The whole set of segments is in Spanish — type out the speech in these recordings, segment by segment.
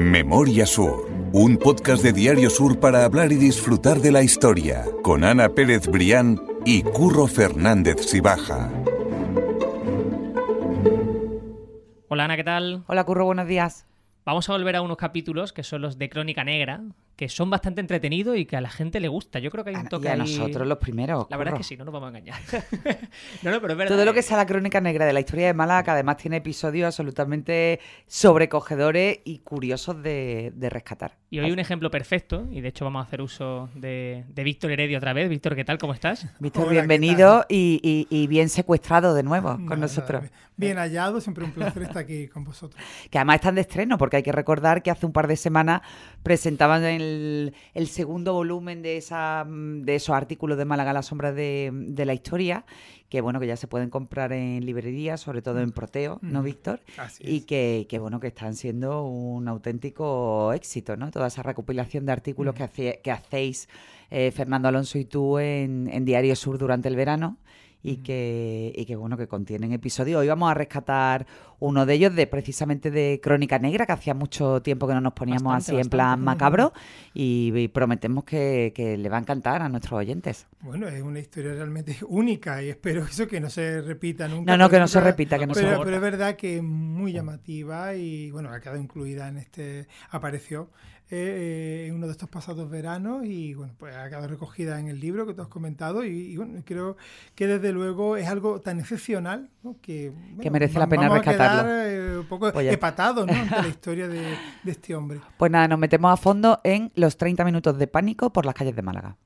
Memoria Sur, un podcast de Diario Sur para hablar y disfrutar de la historia, con Ana Pérez Brián y Curro Fernández Sibaja. Hola Ana, ¿qué tal? Hola Curro, buenos días. Vamos a volver a unos capítulos que son los de Crónica Negra, que son bastante entretenidos y que a la gente le gusta. Yo creo que hay un toque y a ahí- nosotros los primeros. La verdad es que sí, no nos vamos a engañar. no, no, pero es verdad. Todo lo que sea la crónica negra de la historia de Málaga, que además tiene episodios absolutamente sobrecogedores y curiosos de, de rescatar. Y hoy un ejemplo perfecto, y de hecho vamos a hacer uso de, de Víctor Heredia otra vez. Víctor, ¿qué tal? ¿Cómo estás? Víctor, Hola, ¿qué bienvenido y, y- y bien secuestrado de nuevo con nosotros. nada, Bien hallado, siempre un placer estar aquí con vosotros. Que además están de estreno, porque hay que recordar que hace un par de semanas presentaban el, el segundo volumen de, esa, de esos artículos de Málaga a la sombra de, de la historia, que bueno, que ya se pueden comprar en librerías, sobre todo en Proteo, ¿no, Mm. Víctor? Así Y es. que, que, bueno, que están siendo un auténtico éxito, ¿no? Toda esa recopilación de artículos que, hace- que hacéis eh, Fernando Alonso y tú en, en Diario Sur durante el verano y que, y que bueno, que contienen episodios. Hoy vamos a rescatar uno de ellos de precisamente de Crónica Negra, que hacía mucho tiempo que no nos poníamos Bastante, así en plan macabro y, y prometemos que, que le va a encantar a nuestros oyentes. Bueno, es una historia realmente única y espero eso que no se repita nunca. No, no, que no se repita, que no se pero, repita. pero es verdad que es muy llamativa y bueno, ha quedado incluida en este, apareció eh, en uno de estos pasados veranos y bueno, pues ha quedado recogida en el libro que tú has comentado y, y, bueno, creo que desde luego es algo tan excepcional ¿no? que, bueno, merece la pena vamos eh, un poco Pues empatados ¿no? ante la historia de, de este hombre. Pues nada, nos metemos a fondo en los 30 minutos de pánico por las calles de Málaga.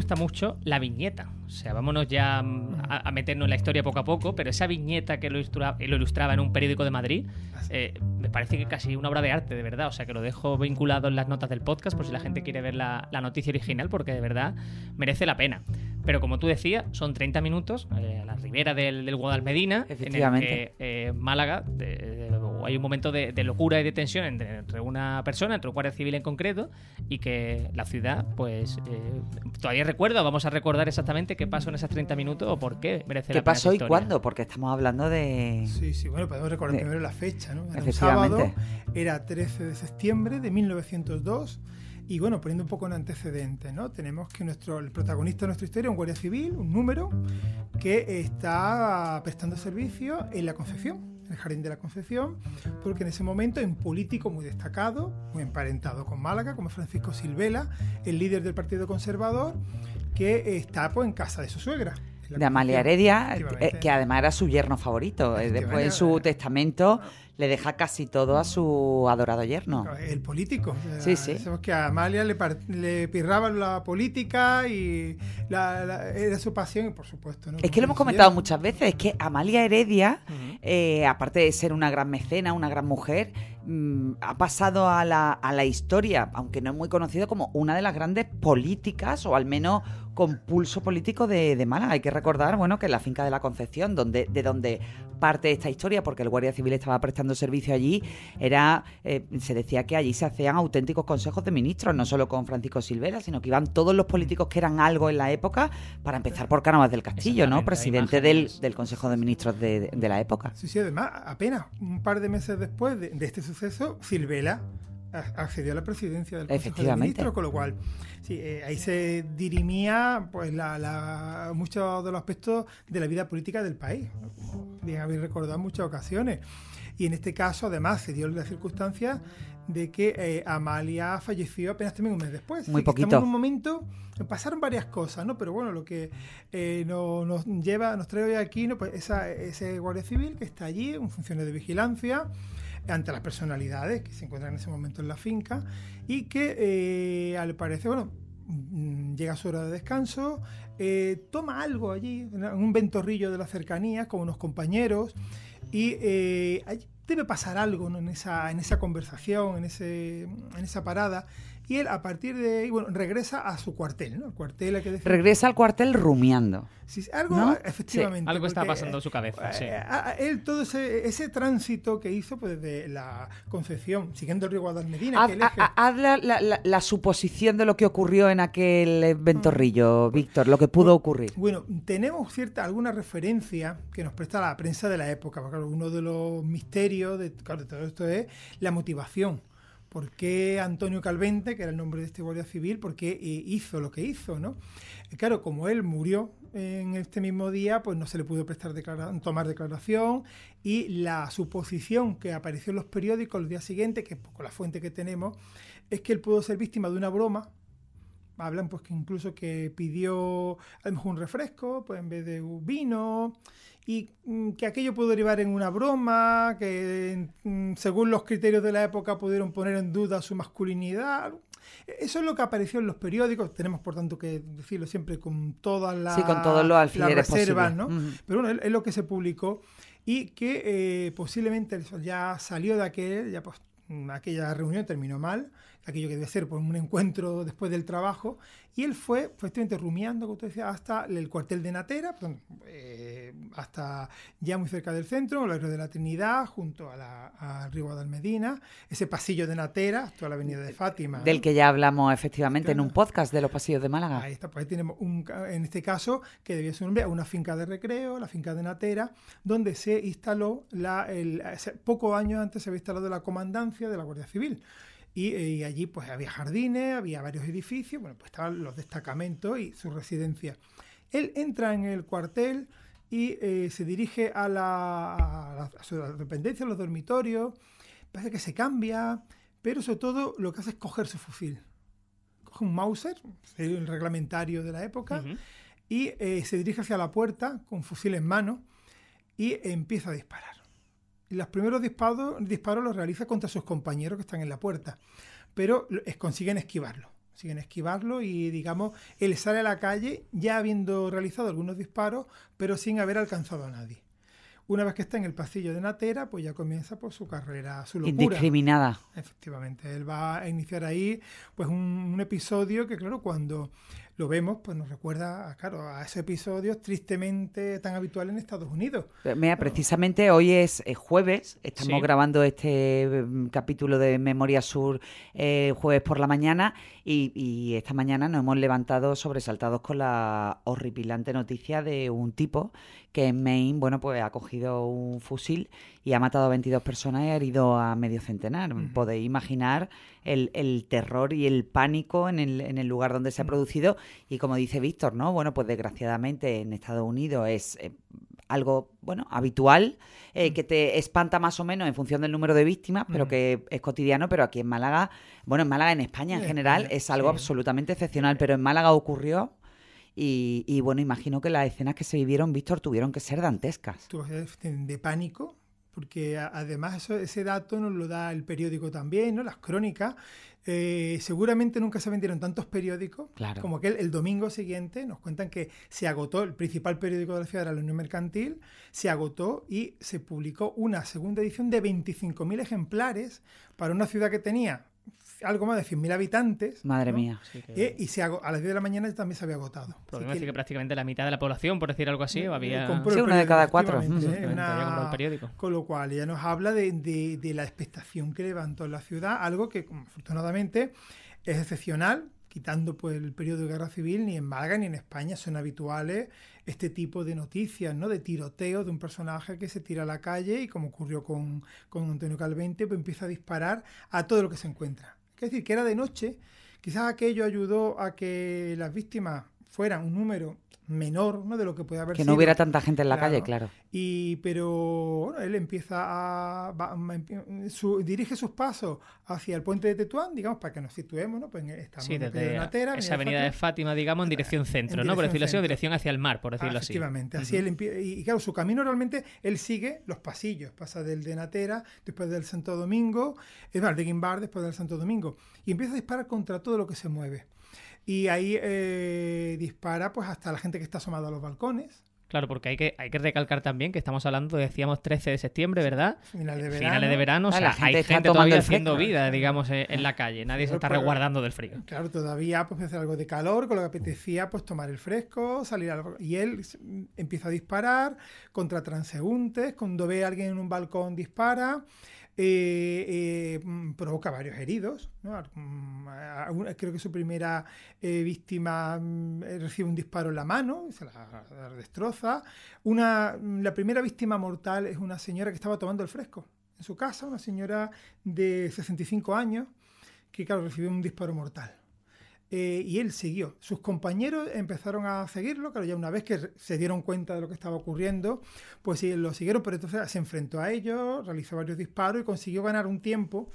Gusta mucho la viñeta. O sea, vámonos ya mm, a, a meternos en la historia poco a poco, pero esa viñeta que lo ilustraba, lo ilustraba en un periódico de Madrid, eh, me parece que casi una obra de arte, de verdad. O sea, que lo dejo vinculado en las notas del podcast por si la gente quiere ver la, la noticia original, porque de verdad merece la pena. Pero como tú decías, son 30 minutos eh, a la ribera del, del Guadalmedina, en el que eh, Málaga de- de- hay un momento de, de locura y de tensión entre, entre una persona, entre un guardia civil en concreto, y que la ciudad, pues, eh, todavía recuerda, vamos a recordar exactamente qué pasó en esos 30 minutos o por qué merece ¿Qué la pena pasó esa y historia. cuándo? Porque estamos hablando de... Sí, sí, bueno, podemos recordar De- primero la fecha, ¿no? Era un sábado, era 13 de septiembre de 1902. Y bueno, poniendo un poco en antecedentes, ¿no? Tenemos que nuestro, el protagonista de nuestra historia es un guardia civil, un número, que está prestando servicio en la Concepción, el Jardín de la Concepción, porque en ese momento hay un político muy destacado, muy emparentado con Málaga, como Francisco Silvela, el líder del Partido Conservador, que está pues, en casa de su suegra. de Amalia. Heredia, eh, que además era su yerno favorito. Eh, Después en su testamento le deja casi todo a su adorado yerno. El político. Sí, sí. Sabemos que a Amalia le, le pirraba la política y la- la- era su pasión por supuesto. ¿no? Es que lo hemos comentado muchas veces, es que Amalia Heredia, eh, aparte de ser una gran mecena, una gran mujer, mm, ha pasado a la, a la historia, aunque no es muy conocido, como una de las grandes políticas, o al menos con pulso político de, de Málaga. Hay que recordar, bueno, que la finca de la Concepción, donde, de donde parte esta historia, porque el Guardia Civil estaba prestando servicio allí, era, eh, se decía que allí se hacían auténticos consejos de ministros, no solo con Francisco Silvera, sino que iban todos los políticos que eran algo en la época, para empezar por Cánovas del Castillo, ¿no? Presidente del, del Consejo de Ministros de, de- de la época. Sí, sí, además, apenas un par de meses después de, de este suceso, Silvela accedió a la presidencia del Consejo de. Ministros, con lo cual sí, eh, ahí se dirimía pues la, la- muchos de los aspectos de la vida política del país, bien habéis recordado en muchas ocasiones. Y en este caso, además, se dio la circunstancia de que eh, Amalia falleció apenas también un mes después. Muy poquito. Estamos en un momento, pasaron varias cosas, ¿no? Pero bueno, lo que eh, no- nos lleva, nos trae hoy aquí, ¿no? Pues esa- ese guardia civil que está allí, un funcionario de vigilancia, ante las personalidades que se encuentran en ese momento en la finca y que eh, al parecer, bueno, mm, llega a su hora de descanso, eh, toma algo allí, en un ventorrillo de las cercanías con unos compañeros y eh, debe pasar algo en, esa, en esa conversación, en, ese, en esa parada Y él, a partir de ahí, bueno, regresa a su cuartel, ¿no? El cuartel hay que. Regresa al cuartel rumiando. Sí, algo, ¿No? efectivamente. algo está pasando en su cabeza, eh, sí. a- a- él, todo ese, ese tránsito que hizo, pues desde la Concepción, siguiendo el río Guadalmedina, Haz, la, la- la- la suposición de lo que ocurrió en aquel eh, ventorrillo, Víctor, lo que pudo ocurrir. Bueno, tenemos cierta alguna referencia que nos presta la prensa de la época, porque uno de los misterios de, claro, de todo esto es la motivación. ¿Por qué Antonio Calvente, que era el nombre de este guardia civil, por qué eh, hizo lo que hizo? ¿no? Eh, Claro, como él murió en este mismo día, pues no se le pudo prestar declara- tomar declaración y la suposición que apareció en los periódicos el día siguiente, que es la fuente que tenemos, es que él pudo ser víctima de una broma hablan pues que incluso que pidió a lo mejor un refresco pues en vez de un vino y mm, que aquello pudo derivar en una broma que mm, según los criterios de la época pudieron poner en duda su masculinidad eso es lo que apareció en los periódicos tenemos por tanto que decirlo siempre con todas las Sí, con todos los las alfileres reservas. ¿no? Ujú. pero bueno es, lo que se publicó y que eh, posiblemente eso ya salió de aquel ya pues mm, aquella reunión terminó mal aquello que debe ser por un encuentro después del trabajo y él fue efectivamente rumiando como tú decías hasta el cuartel de Natera perdón, eh, hasta ya muy cerca del centro el barrio de la Trinidad junto a la, al río Guadalmedina ese pasillo de Natera hasta la avenida de Fátima Del ¿no? que ya hablamos efectivamente en un podcast de los pasillos de Málaga. Ahí está, pues ahí tenemos un, en este caso que debía ser un nombre a una finca de recreo, la finca de Natera, donde se instaló, la, el, pocos años antes se había instalado la comandancia de la Guardia Civil. Y, y allí pues había jardines, había varios edificios, bueno, pues estaban los destacamentos y su residencia. Él entra en el cuartel y eh, se dirige a, la, a, la- a su dependencia, a los dormitorios, parece que se cambia, pero sobre todo lo que hace es coger su fusil coge un Mauser, el reglamentario de la época, y eh, se dirige hacia la puerta con fusil en mano y empieza a disparar. Los primeros disparos, disparos los realiza contra sus compañeros que están en la puerta, pero consiguen esquivarlo. Consiguen esquivarlo y, digamos, él sale a la calle ya habiendo realizado algunos disparos, pero sin haber alcanzado a nadie. Una vez que está en el pasillo de Natera, pues ya comienza pues, su carrera, su locura. Indiscriminada. Efectivamente, él va a iniciar ahí pues un, un episodio que claro, cuando lo vemos, pues nos recuerda a, claro, a esos episodios tristemente tan habituales en Estados Unidos. Mira, precisamente hoy es eh, jueves, estamos Sí. grabando este mm, capítulo de Memoria Sur eh, jueves por la mañana y, y esta mañana nos hemos levantado sobresaltados con la horripilante noticia de un tipo que en Maine, bueno, pues ha cogido un fusil y ha matado a 22 personas y ha herido a medio centenar. Podéis imaginar el, el terror y el pánico en el, en el lugar donde se ha producido y como dice Víctor, ¿no? Bueno, pues desgraciadamente en Estados Unidos es eh, algo, bueno, habitual, eh, que te espanta más o menos en función del número de víctimas, pero Mm. que es cotidiano, pero aquí en Málaga, bueno, en Málaga, en España en En general, es algo sí. absolutamente excepcional, pero en Málaga ocurrió y, y, bueno, imagino que las escenas que se vivieron, Víctor, tuvieron que ser dantescas. De pánico, porque además eso- ese dato nos lo da el periódico también, ¿no? las crónicas. Eh, seguramente nunca se vendieron tantos periódicos Claro. como aquel el domingo siguiente nos cuentan que se agotó el principal periódico de la ciudad era la Unión Mercantil se agotó y se publicó una segunda edición de 25.000 ejemplares para una ciudad que tenía algo más de 100.000 habitantes Madre ¿no? mía. Sí, que- Eh, y se a las 10 de la mañana también se había agotado. Podemos Así decir que prácticamente la mitad de la población, por decir algo así, o había... compró Sí, el una de cada cuatro. ¿eh? El periódico. Con lo cual ella nos habla de, de- de la expectación que levantó en la ciudad, algo que como, afortunadamente es excepcional, quitando pues el periodo de guerra civil, ni en Málaga ni en España son habituales este tipo de noticias, ¿no? De tiroteo de un personaje que se tira a la calle y como ocurrió con, con Antonio Calvente, pues empieza a disparar a todo lo que se encuentra. Es decir, que era de noche, quizás aquello ayudó a que las víctimas fueran un número menor ¿no? de lo que puede haber Que sido. no hubiera tanta gente en la Claro. calle, claro. Y, pero bueno, él empieza a. va- su- dirige sus pasos hacia el puente de Tetuán, digamos, para que nos situemos, ¿no? Pues en- estamos Sí, en desde Natera, esa avenida de Fátima, digamos, en dirección centro, en ¿no? Por decirlo así, o dirección hacia el mar, por decirlo Ah, así. Efectivamente, así él empie- y, y claro, su camino realmente, él sigue los pasillos, pasa del de Natera, después del Santo Domingo, es más, de Guimbar, después del Santo Domingo, y empieza a disparar contra todo lo que se mueve. Y ahí eh, dispara pues hasta la gente que está asomada a los balcones, Claro, porque hay que, hay que recalcar también que estamos hablando, decíamos 13 de septiembre, ¿verdad? Finales de verano. Finales de verano, o Ah, sea, la gente hay está gente tomando todavía haciendo vida, digamos, en, en la calle. Nadie se está pero- resguardando del frío. Claro, todavía pues hacer algo de calor, con lo que apetecía pues tomar el fresco, salir al... Y él empieza a disparar contra transeúntes, cuando ve a alguien en un balcón dispara, eh, mm, provoca varios heridos. mm, creo que su primera eh, víctima mm, eh, recibe un disparo en la mano, se la, destroza. Una, la primera víctima mortal es una señora que estaba tomando el fresco en su casa, una señora de 65 años que claro, recibió un disparo mortal. Eh, y él siguió. Sus compañeros empezaron a seguirlo, claro, ya una vez que se dieron cuenta de lo que estaba ocurriendo, pues sí, lo siguieron, pero entonces se enfrentó a ellos, realizó varios disparos y consiguió ganar un tiempo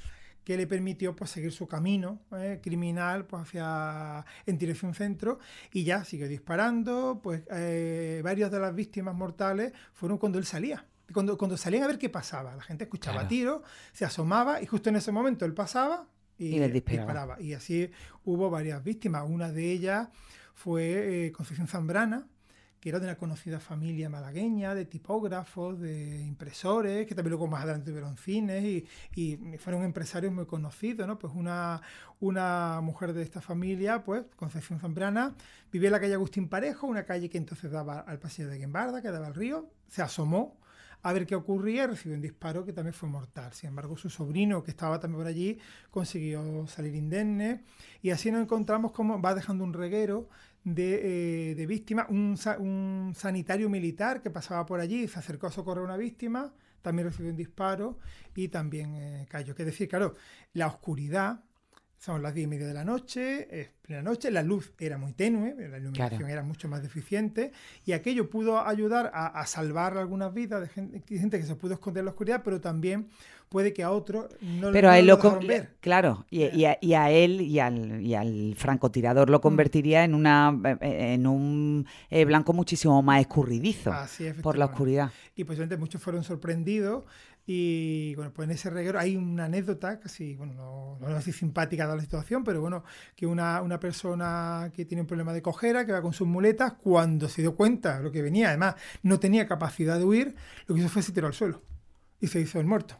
que le permitió pues, seguir su camino eh, criminal pues, hacia, en dirección centro y ya siguió disparando, pues eh, varias de las víctimas mortales fueron cuando él salía. Cuando, cuando salían a ver qué pasaba, la gente escuchaba Claro. tiros, se asomaba y justo en ese momento él pasaba y, Y les disparaba. Y así hubo varias víctimas. Una de ellas fue eh, Concepción Zambrana, que era de una conocida familia malagueña, de tipógrafos, de impresores, que también luego más adelante tuvieron cines y, y fueron empresarios muy conocidos, ¿no? Pues una, una mujer de esta familia, pues, Concepción Zambrana, vivía en la calle Agustín Parejo, una calle que entonces daba al pasillo de Guimbarda, que daba al río, se asomó a ver qué ocurría recibió un disparo que también fue mortal. Sin embargo, su sobrino, que estaba también por allí, consiguió salir indemne. Y así nos encontramos como va dejando un reguero de, eh, víctimas. Un, sa- un sanitario militar que pasaba por allí, se acercó a socorrer a una víctima, también recibió un disparo y también eh, cayó. Que decir, claro, la oscuridad. Son las diez y media de la noche, es plena noche, la luz era muy tenue, la iluminación Claro. era mucho más deficiente y aquello pudo ayudar a, a salvar algunas vidas de gente, de gente que se pudo esconder en la oscuridad, pero también puede que a otros no, Pero no a él lo, con- ver. claro, y, y a, y a él y al, y al francotirador lo convertiría en una eh, en un eh, blanco muchísimo más escurridizo Así, por la oscuridad. Y posiblemente muchos fueron sorprendidos. Y bueno, pues en ese reguero hay una anécdota, casi, bueno, no, no es así simpática dada la situación, pero bueno, que una, una persona que tiene un problema de cojera, que va con sus muletas, cuando se dio cuenta de lo que venía, además no tenía capacidad de huir, lo que hizo fue se tiró al suelo y se hizo el muerto.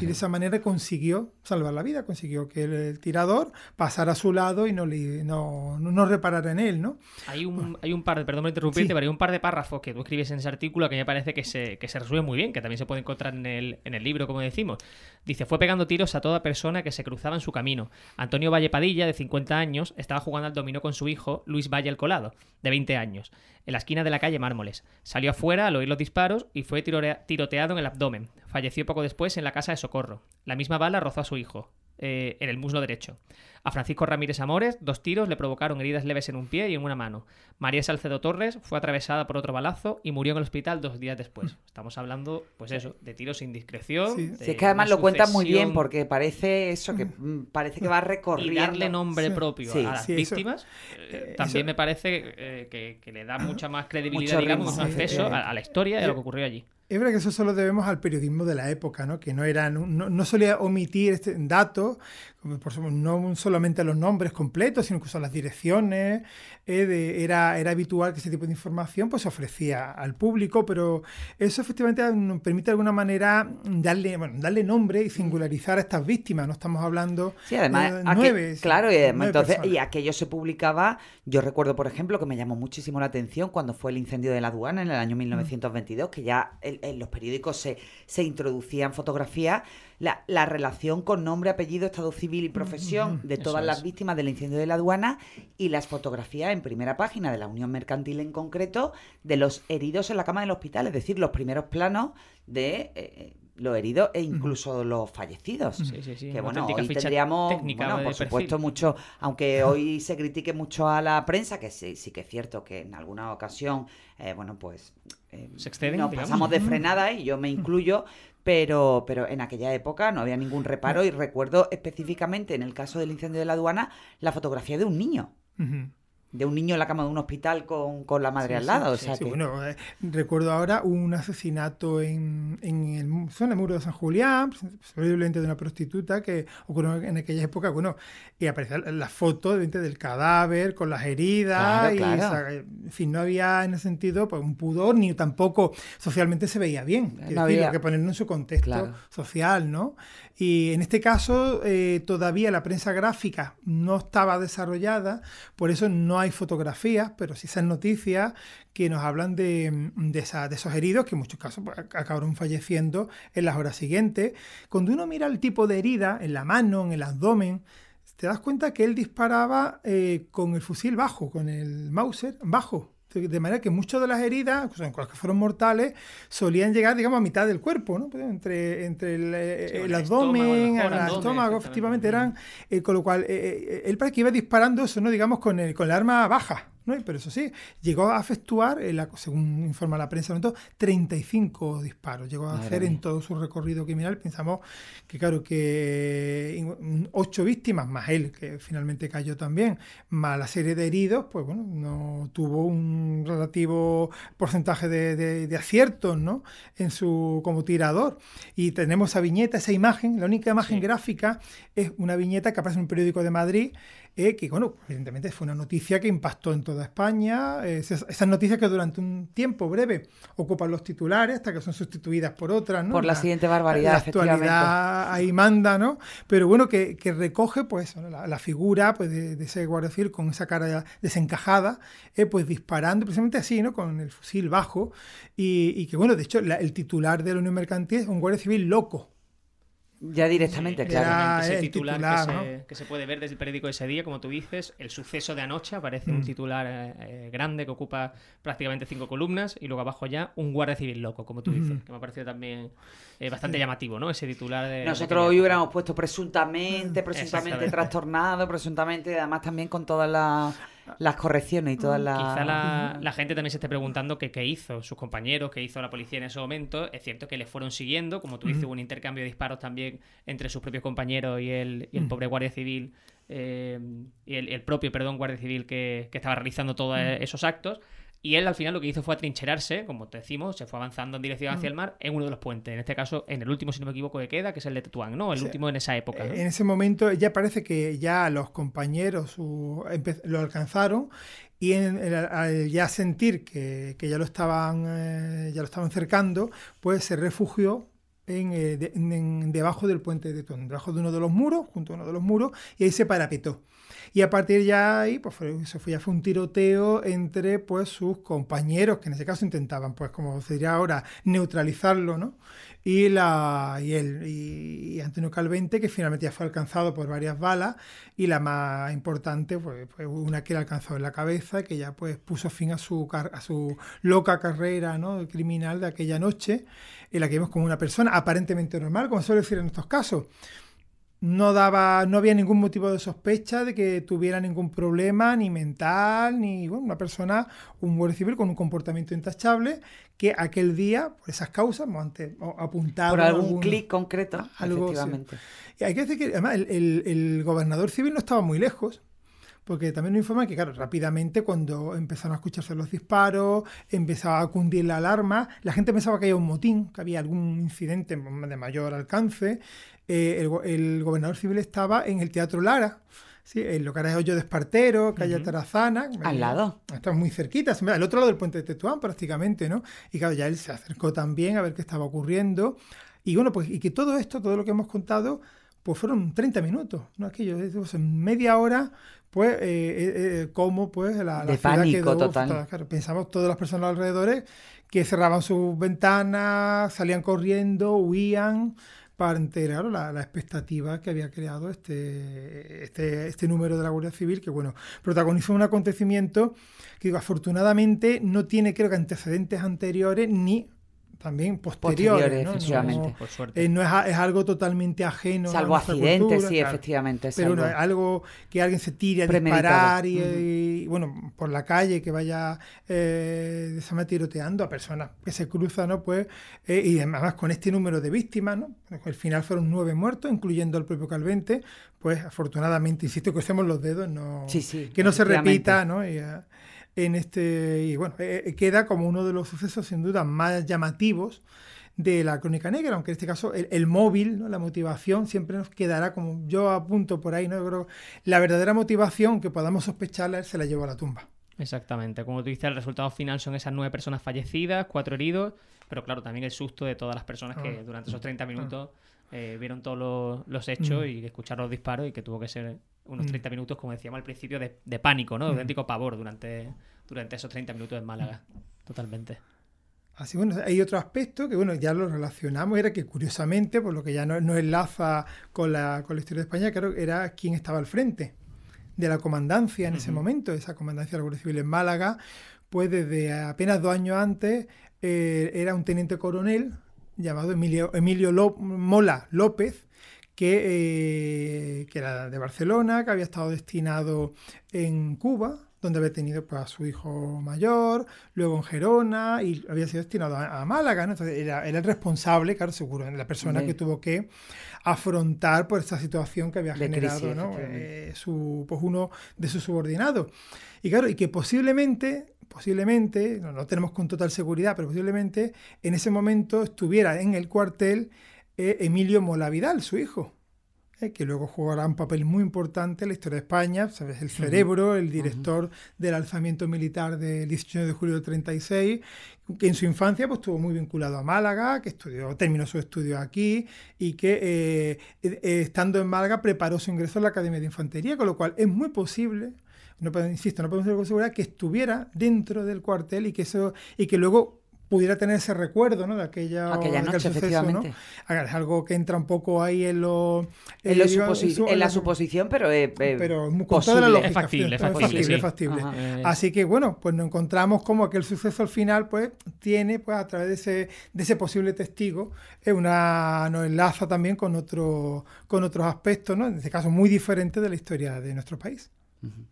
Y de esa manera consiguió salvar la vida, consiguió que el, el tirador pasara a su lado y no, le, no, no, no reparara en él, ¿no? Hay un, hay un par de, perdón por interrumpirte, Sí. pero hay un par de párrafos que tú escribes en ese artículo que me parece que se, que se resuelve muy bien, que también se puede encontrar en el, en el libro, como decimos. Dice, fue pegando tiros a toda persona que se cruzaba en su camino. Antonio Valle Padilla, de 50 años, estaba jugando al dominó con su hijo, Luis Valle el Colado, de 20 años, en la esquina de la calle Mármoles. Salió afuera al oír los disparos y fue tiroteado en el abdomen. Falleció poco después en la casa de Socorro. La misma bala rozó a su hijo, eh, en el muslo derecho. A Francisco Ramírez Amores, dos tiros le provocaron heridas leves en un pie y en una mano. María Salcedo Torres fue atravesada por otro balazo y murió en el hospital dos días después. Estamos hablando, pues eso, de tiros sin discreción. Sí. de Si es que además lo cuenta muy bien porque parece eso, que mm, parece que va recorriendo. y darle nombre Sí. propio Sí. a las víctimas eh, eh, también eso- me parece eh, que, que le da mucha más credibilidad, Mucho digamos, más eh, a, a la historia y a lo que ocurrió allí. Es verdad que eso solo debemos al periodismo de la época, ¿no? que no, era, no, no solía omitir este datos, no solamente los nombres completos, sino incluso las direcciones. Eh, de- era, era habitual que ese tipo de información pues, se ofrecía al público, pero eso efectivamente nos permite de alguna manera darle, bueno, darle nombre y singularizar a estas víctimas. No estamos hablando Sí, además, de nueve. claro, y, además, entonces, personas. y aquello se publicaba, yo recuerdo, por ejemplo, que me llamó muchísimo la atención cuando fue el incendio de la aduana en el año 1922, que ya en, en los periódicos se, se introducían fotografías, la, la relación con nombre, apellido, estado civil y profesión de Eso todas las es. víctimas del incendio de la aduana y las fotografías en primera página de la Unión Mercantil en concreto de los heridos en la cama del hospital, es decir, los primeros planos de... eh, los heridos e incluso los fallecidos. Sí, sí, sí, Que bueno, hoy tendríamos, técnica bueno, por perfil. supuesto, mucho, aunque hoy se critique mucho a la prensa, que sí, sí que es cierto que en alguna ocasión, eh, bueno, pues eh, Se exceden, nos digamos. pasamos de frenada y yo me incluyo, pero, pero en aquella época no había ningún reparo y recuerdo específicamente en el caso del incendio de la aduana la fotografía de un niño. De un niño en la cama de un hospital con, con la madre al lado. o sea que... bueno, eh, recuerdo ahora un asesinato en, en el zona muro de San Julián, posiblemente de una prostituta que ocurrió en aquella época, bueno, y aparecía la foto del cadáver con las heridas, y, en fin, no había en ese sentido pues, un pudor, ni tampoco socialmente se veía bien. No había... que ponerlo en su contexto social, ¿no? Y en este caso eh, todavía la prensa gráfica no estaba desarrollada, por eso no hay fotografías, pero sí esas noticias que nos hablan de, de, esos heridos, que en muchos casos pues, acabaron falleciendo en las horas siguientes. Cuando uno mira el tipo de herida en la mano, en el abdomen, te das cuenta que él disparaba eh, con el fusil bajo, con el Mauser bajo. De manera que muchas de las heridas, las que fueron mortales, solían llegar, digamos, a mitad del cuerpo, ¿no? Pues, entre, entre el, eh, abdomen, el estómago, efectivamente, eran. Eh, con lo cual, él para que iba disparando eso, ¿no? Digamos, con el, con el arma baja. Pero eso sí, llegó a efectuar, según informa la prensa, 35 disparos. Llegó a hacer en todo su recorrido criminal. Pensamos que, claro, que ocho víctimas, más él, que finalmente cayó también, más la serie de heridos, pues bueno, no tuvo un relativo porcentaje de, aciertos, ¿no? En su, como tirador. Y tenemos esa viñeta, esa imagen, la única imagen gráfica es una viñeta que aparece en un periódico de Madrid eh, que, bueno, evidentemente fue una noticia que impactó en toda España. esas, noticias que durante un tiempo breve ocupan los titulares hasta que son sustituidas por otras, ¿no? Por la, siguiente barbaridad, la actualidad ahí manda, ¿no? Pero bueno, que, recoge, pues, la, figura pues, de, ese guardia civil con esa cara desencajada, eh, pues disparando precisamente así, ¿no? Con el fusil bajo. Y, que, bueno, de hecho, el titular de la Unión Mercantil es un guardia civil loco. Ya directamente, claro. Ese titular, que, se, puede ver desde el periódico ese día, como tú dices, el suceso de anoche, aparece un mm. titular eh, eh, grande que ocupa prácticamente cinco columnas y luego abajo ya un guardia civil loco, como tú dices, que me ha parecido también eh, bastante llamativo, ¿no? Ese titular de... Nosotros hoy hubiéramos puesto presuntamente, presuntamente trastornado, presuntamente, además también con todas las las correcciones y todas las... Quizá la, gente también se esté preguntando qué, hizo sus compañeros, qué hizo la policía en ese momento. Es cierto que le fueron siguiendo, como tú dices, hubo un intercambio de disparos también entre sus propios compañeros y el, el pobre guardia civil, eh, y el, propio, perdón, guardia civil que, que estaba realizando todos esos actos. Y él al final lo que hizo fue atrincherarse, como te decimos, se fue avanzando en dirección hacia el mar en uno de los puentes. En este caso, en el último, si no me equivoco, que queda, que es el de Tetuán, ¿no? El último en esa época. En ese momento ya parece que ya los compañeros lo alcanzaron y al ya sentir que, ya lo estaban eh, ya lo estaban cercando, pues se refugió en, eh, debajo del puente de Tetuán, debajo de uno de los muros, junto a uno de los muros, y ahí se parapetó. Y a partir de ahí, pues fue, fue, ya fue un tiroteo entre pues sus compañeros, que en ese caso intentaban, pues como se diría ahora, neutralizarlo, ¿no? Y, la, y, él, y, Antonio Calvente, que finalmente ya fue alcanzado por varias balas, y la más importante fue, una que le alcanzó en la cabeza, que ya pues puso fin a su, a su loca carrera ¿no? criminal de aquella noche, en la que vimos como una persona aparentemente normal, como suele decir en estos casos no daba, no había ningún motivo de sospecha de que tuviera ningún problema, ni mental, ni bueno, una persona, un guardia civil con un comportamiento intachable, que aquel día, por esas causas, antes apuntado. Por algún clic concreto, efectivamente. Y hay que decir que además el, el, gobernador civil no estaba muy lejos porque también nos informa que, claro, rápidamente cuando empezaron a escucharse los disparos, empezaba a cundir la alarma, la gente pensaba que había un motín, que había algún incidente de mayor alcance, eh, el, gobernador civil estaba en el Teatro Lara, ¿sí? en lo que ahora es Hoyo de Espartero, calle Tarazana. Al lado. Está muy cerquita, al otro lado del puente de Tetuán prácticamente, ¿no? Y claro, ya él se acercó también a ver qué estaba ocurriendo. Y bueno, pues y que todo esto, todo lo que hemos contado, pues fueron 30 minutos, ¿no? Aquello, en media hora, pues, eh, eh, eh como pues la, de pánico total. pensamos todas las personas alrededor que cerraban sus ventanas, salían corriendo, huían, para enterar la, expectativa que había creado este, este, este, número de la Guardia Civil, que bueno, protagonizó un acontecimiento que afortunadamente no tiene creo que antecedentes anteriores ni también posteriores, ¿no? efectivamente. No, Por suerte. eh, no es, a- es algo totalmente ajeno Salvo a accidentes, cultura, sí, claro. efectivamente. Pero salvo- no, es algo que alguien se tire a disparar y, y, bueno, por la calle, que vaya eh, de esa manera tiroteando a personas que se cruzan, ¿no? Pues, eh, y además con este número de víctimas, ¿no? Al final fueron nueve muertos, incluyendo al propio Calvente, pues afortunadamente, insisto, crucemos los dedos, no, Sí, sí, que no se repita, ¿no? Y, eh, en este, y bueno, eh, eh, queda como uno de los sucesos sin duda más llamativos de la crónica negra, aunque en este caso el, el móvil, ¿no? la motivación, siempre nos quedará como yo apunto por ahí, ¿no? Yo creo la verdadera motivación que podamos sospecharla se la llevó a la tumba. Exactamente. Como tú dices, el resultado final son esas nueve personas fallecidas, cuatro heridos, pero claro, también el susto de todas las personas que Ah. durante esos 30 minutos eh, vieron todos los, los hechos Mm. y escucharon los disparos y que tuvo que ser unos Mm. 30 minutos, como decíamos al principio, de, de pánico, ¿no? De Mm. auténtico pavor durante, durante esos 30 minutos en Málaga. Totalmente. Así bueno, hay otro aspecto que bueno, ya lo relacionamos, era que curiosamente, por lo que ya no, no enlaza con la, con la historia de España, claro, era quién estaba al frente de la comandancia en ese momento, esa comandancia de la Guardia Civil en Málaga, pues desde apenas dos años antes eh, era un teniente coronel llamado Emilio, Emilio Ló- Mola López, que, eh, que era de Barcelona, que había estado destinado en Cuba, donde había tenido pues, a su hijo mayor, luego en Gerona y había sido destinado a, a Málaga. ¿no? Entonces era, era el responsable, claro, seguro, la persona Sí. que tuvo que afrontar por esta situación que había De generado crisis, ¿no? Eh, su, pues uno de sus subordinados. Y claro, y que posiblemente, posiblemente, no, no tenemos con total seguridad, pero posiblemente en ese momento estuviera en el cuartel eh, Emilio Mola Vidal, su hijo, eh, que luego jugará un papel muy importante en la historia de España, ¿sabes? el cerebro, el director del alzamiento militar del 18 de julio del 36, que en su infancia pues, estuvo muy vinculado a Málaga, que estudió, terminó su estudio aquí y que eh, eh, estando en Málaga preparó su ingreso en la Academia de Infantería, con lo cual es muy posible no insisto, no podemos decir con seguridad que estuviera dentro del cuartel y que eso y que luego pudiera tener ese recuerdo ¿no? de aquella, Aquella de noche, suceso, efectivamente. ¿no? Es algo que entra un poco ahí en lo En, lo eh, digamos, suposi- su- en la suposición, pero, eh, eh, pero la posible. lógica, Es factible, es factible, factible, sí. es factible. Ajá. Eh, Así que bueno, pues nos encontramos como aquel suceso al final, pues tiene, pues a través de ese, de ese posible testigo, eh, una nos enlaza también con otro, con otros aspectos, ¿no? En este caso muy diferentes de la historia de nuestro país.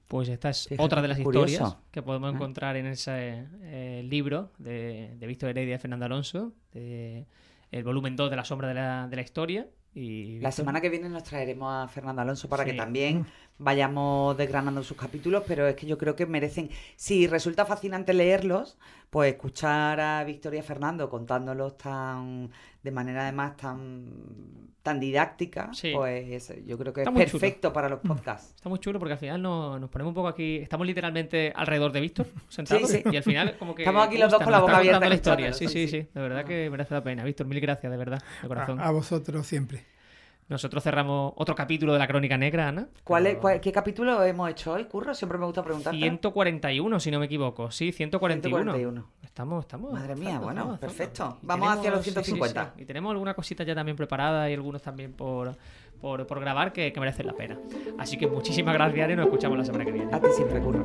Pues esta es Fíjate, otra de las curioso. historias que podemos Ah. encontrar en ese eh, libro de, de Víctor Heredia y Fernando Alonso, de- el volumen 2 de La sombra de la, de la historia. Y La semana que viene nos traeremos a Fernando Alonso para que también vayamos desgranando sus capítulos, pero es que yo creo que merecen, si resulta fascinante leerlos, pues escuchar a Victoria y Fernando contándolos tan de manera además tan tan didáctica, Sí. pues yo creo que Está es chulo. perfecto para los podcasts. Está muy chulo porque al final nos, nos ponemos un poco aquí. Estamos literalmente alrededor de Víctor, sentados. Sí, sí. Y al final, como que. Estamos aquí los dos con la boca abierta contando la historia. Sí, sí, sí, sí. De verdad que merece la pena. Víctor, mil gracias, de verdad, de corazón. A, a vosotros siempre. Nosotros cerramos otro capítulo de la Crónica Negra, Ana. ¿Cuál es, Pero- cuál- ¿Qué capítulo hemos hecho hoy, Curro? Siempre me gusta preguntar. 141, si no me equivoco. Sí, 141. 141. Estamos, estamos. Madre mía, bueno, estamos perfecto. Vamos hacia los sí, sí, 150. sí. Y tenemos alguna cosita ya también preparada y algunos también por, por, por grabar que, que merecen la pena. Así que muchísimas gracias y nos escuchamos la semana que viene. A ti siempre, Curro.